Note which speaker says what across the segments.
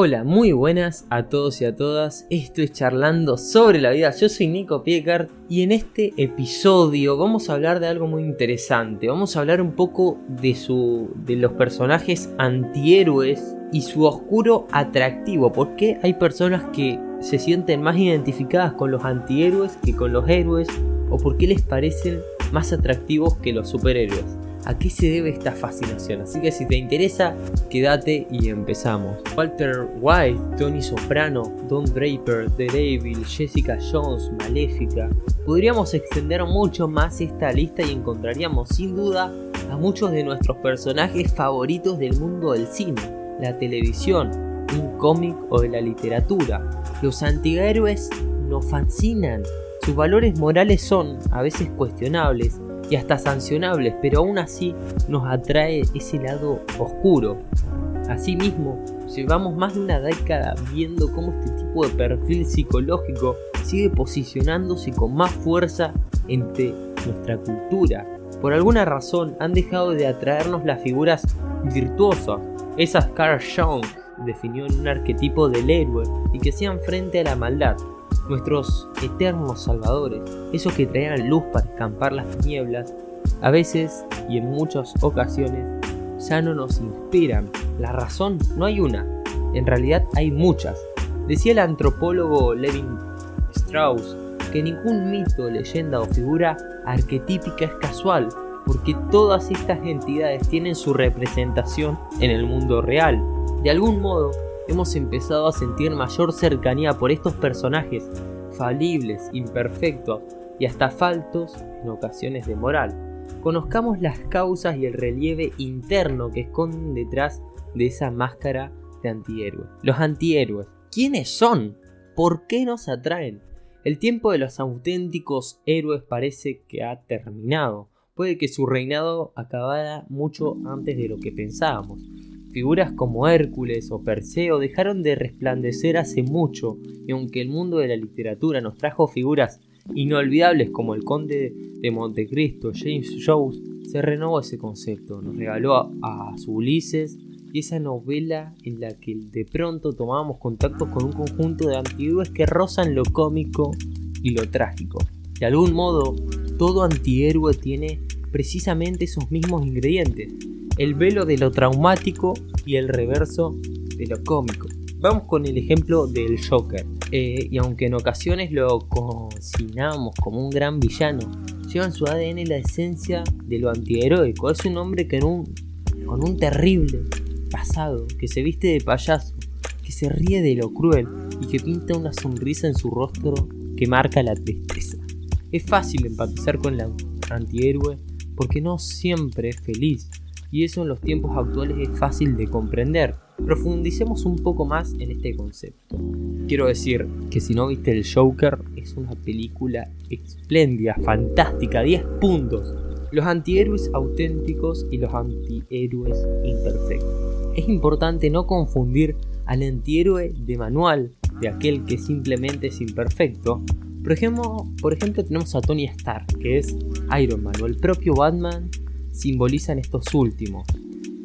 Speaker 1: Hola, muy buenas a todos y a todas. Estoy charlando sobre la vida. Yo soy Nico Piecart y en este episodio vamos a hablar de algo muy interesante. Vamos a hablar un poco de de los personajes antihéroes y su oscuro atractivo. ¿Por qué hay personas que se sienten más identificadas con los antihéroes que con los héroes? ¿O por qué les parecen más atractivos que los superhéroes? A qué se debe esta fascinación. Así que si te interesa, quédate y empezamos. Walter White, Tony Soprano, Don Draper, The Devil, Jessica Jones, Maléfica. Podríamos extender mucho más esta lista y encontraríamos sin duda a muchos de nuestros personajes favoritos del mundo del cine, la televisión, un cómic o de la literatura. Los antihéroes nos fascinan. Sus valores morales son a veces cuestionables y hasta sancionables, pero aún así nos atrae ese lado oscuro. Asimismo, llevamos más de una década viendo cómo este tipo de perfil psicológico sigue posicionándose con más fuerza entre nuestra cultura. Por alguna razón han dejado de atraernos las figuras virtuosas, esas Carl Jung definió en un arquetipo del héroe y que sean frente a la maldad, nuestros eternos salvadores, esos que traían luz para escampar las tinieblas, a veces y en muchas ocasiones ya no nos inspiran. La razón no hay una, en realidad hay muchas. Decía el antropólogo Levin Strauss que ningún mito, leyenda o figura arquetípica es casual, porque todas estas entidades tienen su representación en el mundo real. De algún modo, hemos empezado a sentir mayor cercanía por estos personajes, falibles, imperfectos y hasta faltos en ocasiones de moral. Conozcamos las causas y el relieve interno que esconden detrás de esa máscara de antihéroe. Los antihéroes, ¿quiénes son? ¿Por qué nos atraen? El tiempo de los auténticos héroes parece que ha terminado. Puede que su reinado acabara mucho antes de lo que pensábamos. Figuras como Hércules o Perseo dejaron de resplandecer hace mucho, y aunque el mundo de la literatura nos trajo figuras inolvidables como el conde de Montecristo, James Joyce, se renovó ese concepto, nos regaló a, su Ulises y esa novela en la que de pronto tomábamos contacto con un conjunto de antihéroes que rozan lo cómico y lo trágico. De algún modo, todo antihéroe tiene precisamente esos mismos ingredientes, el velo de lo traumático y el reverso de lo cómico. Vamos con el ejemplo del Joker. Eh, y aunque en ocasiones lo cocinamos como un gran villano, lleva en su ADN la esencia de lo antiheroico. Es un hombre que un, con un terrible pasado, que se viste de payaso, que se ríe de lo cruel y que pinta una sonrisa en su rostro que marca la tristeza. Es fácil empatizar con el antihéroe porque no siempre es feliz y eso en los tiempos actuales es fácil de comprender. Profundicemos un poco más en este concepto. Quiero decir que si no viste el Joker, es una película espléndida, fantástica, 10 puntos. Los antihéroes auténticos y los antihéroes imperfectos. Es importante no confundir al antihéroe de manual, de aquel que simplemente es imperfecto. Por ejemplo, por ejemplo tenemos a Tony Stark, que es Iron Man, o el propio Batman simbolizan estos últimos.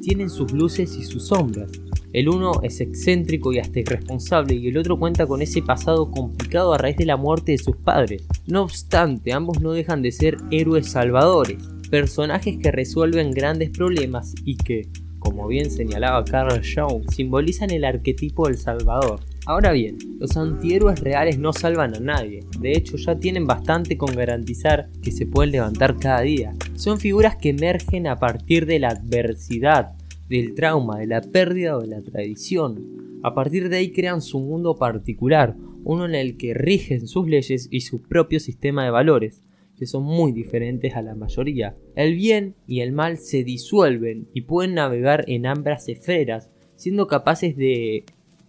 Speaker 1: Tienen sus luces y sus sombras. El uno es excéntrico y hasta irresponsable y el otro cuenta con ese pasado complicado a raíz de la muerte de sus padres. No obstante, ambos no dejan de ser héroes salvadores, personajes que resuelven grandes problemas y que, como bien señalaba Carl Jung, simbolizan el arquetipo del salvador. Ahora bien, los antihéroes reales no salvan a nadie, de hecho ya tienen bastante con garantizar que se pueden levantar cada día. Son figuras que emergen a partir de la adversidad, del trauma, de la pérdida o de la tradición. A partir de ahí crean su mundo particular, uno en el que rigen sus leyes y su propio sistema de valores, que son muy diferentes a la mayoría. El bien y el mal se disuelven y pueden navegar en ambas esferas, siendo capaces de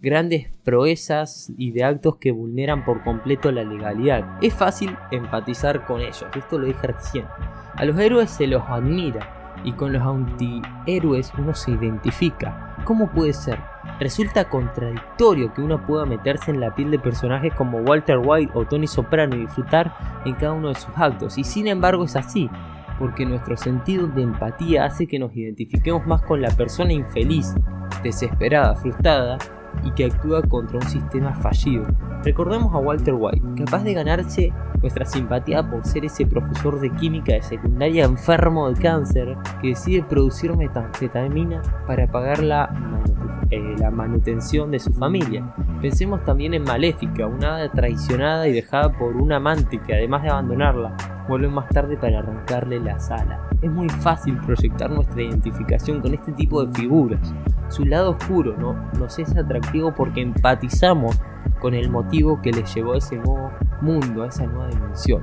Speaker 1: grandes proezas y de actos que vulneran por completo la legalidad. Es fácil empatizar con ellos, esto lo dije recién. A los héroes se los admira y con los antihéroes uno se identifica. ¿Cómo puede ser? Resulta contradictorio que uno pueda meterse en la piel de personajes como Walter White o Tony Soprano y disfrutar en cada uno de sus actos, y sin embargo es así, porque nuestro sentido de empatía hace que nos identifiquemos más con la persona infeliz, desesperada, frustrada, y que actúa contra un sistema fallido. Recordemos a Walter White, capaz de ganarse nuestra simpatía por ser ese profesor de química de secundaria enfermo de cáncer que decide producir metanfetamina para pagar la, eh, la manutención de su familia. Pensemos también en Maléfica, una hada traicionada y dejada por un amante que además de abandonarla, vuelve más tarde para arrancarle la sala. Es muy fácil proyectar nuestra identificación con este tipo de figuras. Su lado oscuro ¿no? nos es atractivo porque empatizamos con el motivo que les llevó a ese nuevo mundo, a esa nueva dimensión.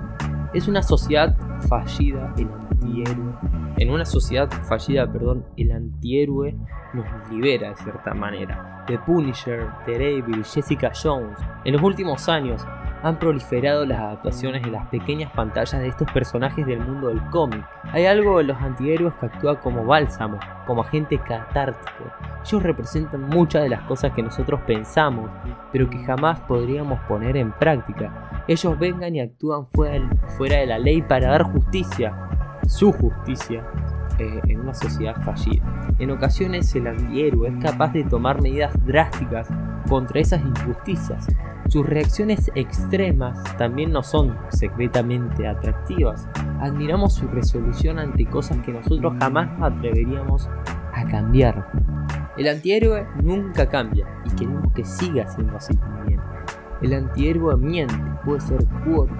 Speaker 1: Es una sociedad fallida, el antihéroe. En una sociedad fallida, perdón, el antihéroe nos libera de cierta manera. The Punisher, Daredevil, Jessica Jones. En los últimos años han proliferado las adaptaciones de las pequeñas pantallas de estos personajes del mundo del cómic. Hay algo en los antihéroes que actúa como bálsamo, como agente catártico. Ellos representan muchas de las cosas que nosotros pensamos, pero que jamás podríamos poner en práctica. Ellos vengan y actúan fuera, de la ley para dar justicia, su justicia, eh, en una sociedad fallida. En ocasiones el antihéroe es capaz de tomar medidas drásticas contra esas injusticias, sus reacciones extremas también no son secretamente atractivas. Admiramos su resolución ante cosas que nosotros jamás atreveríamos a cambiar. El antihéroe nunca cambia y queremos que siga siendo así también. El antihéroe miente, puede ser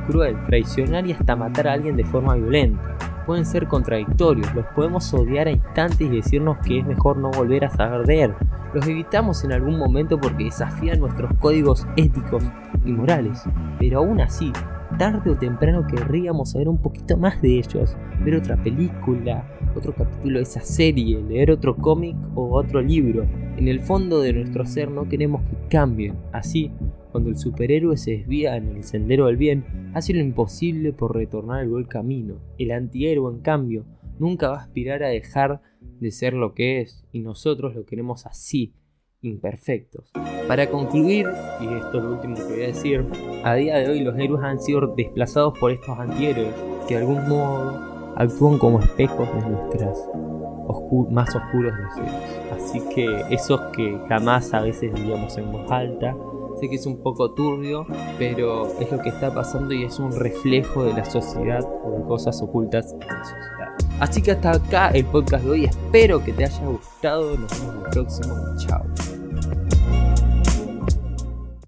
Speaker 1: cruel, traicionar y hasta matar a alguien de forma violenta. Pueden ser contradictorios, los podemos odiar a instantes y decirnos que es mejor no volver a saber de él los evitamos en algún momento porque desafían nuestros códigos éticos y morales, pero aún así, tarde o temprano querríamos saber un poquito más de ellos, ver otra película, otro capítulo de esa serie, leer otro cómic o otro libro. En el fondo de nuestro ser no queremos que cambien, así, cuando el superhéroe se desvía en el sendero del bien, hace lo imposible por retornar al buen camino. El antihéroe, en cambio, nunca va a aspirar a dejar de ser lo que es y nosotros lo queremos así, imperfectos. Para concluir, y esto es lo último que voy a decir, a día de hoy los héroes han sido desplazados por estos antihéroes que de algún modo actúan como espejos de nuestras más oscuros deseos. Así que esos que jamás a veces diríamos en voz alta, sé que es un poco turbio, pero es lo que está pasando y es un reflejo de la sociedad o de cosas ocultas en la sociedad. Así que hasta acá el podcast de hoy. Espero que te haya gustado. Nos vemos en el próximo. Chao.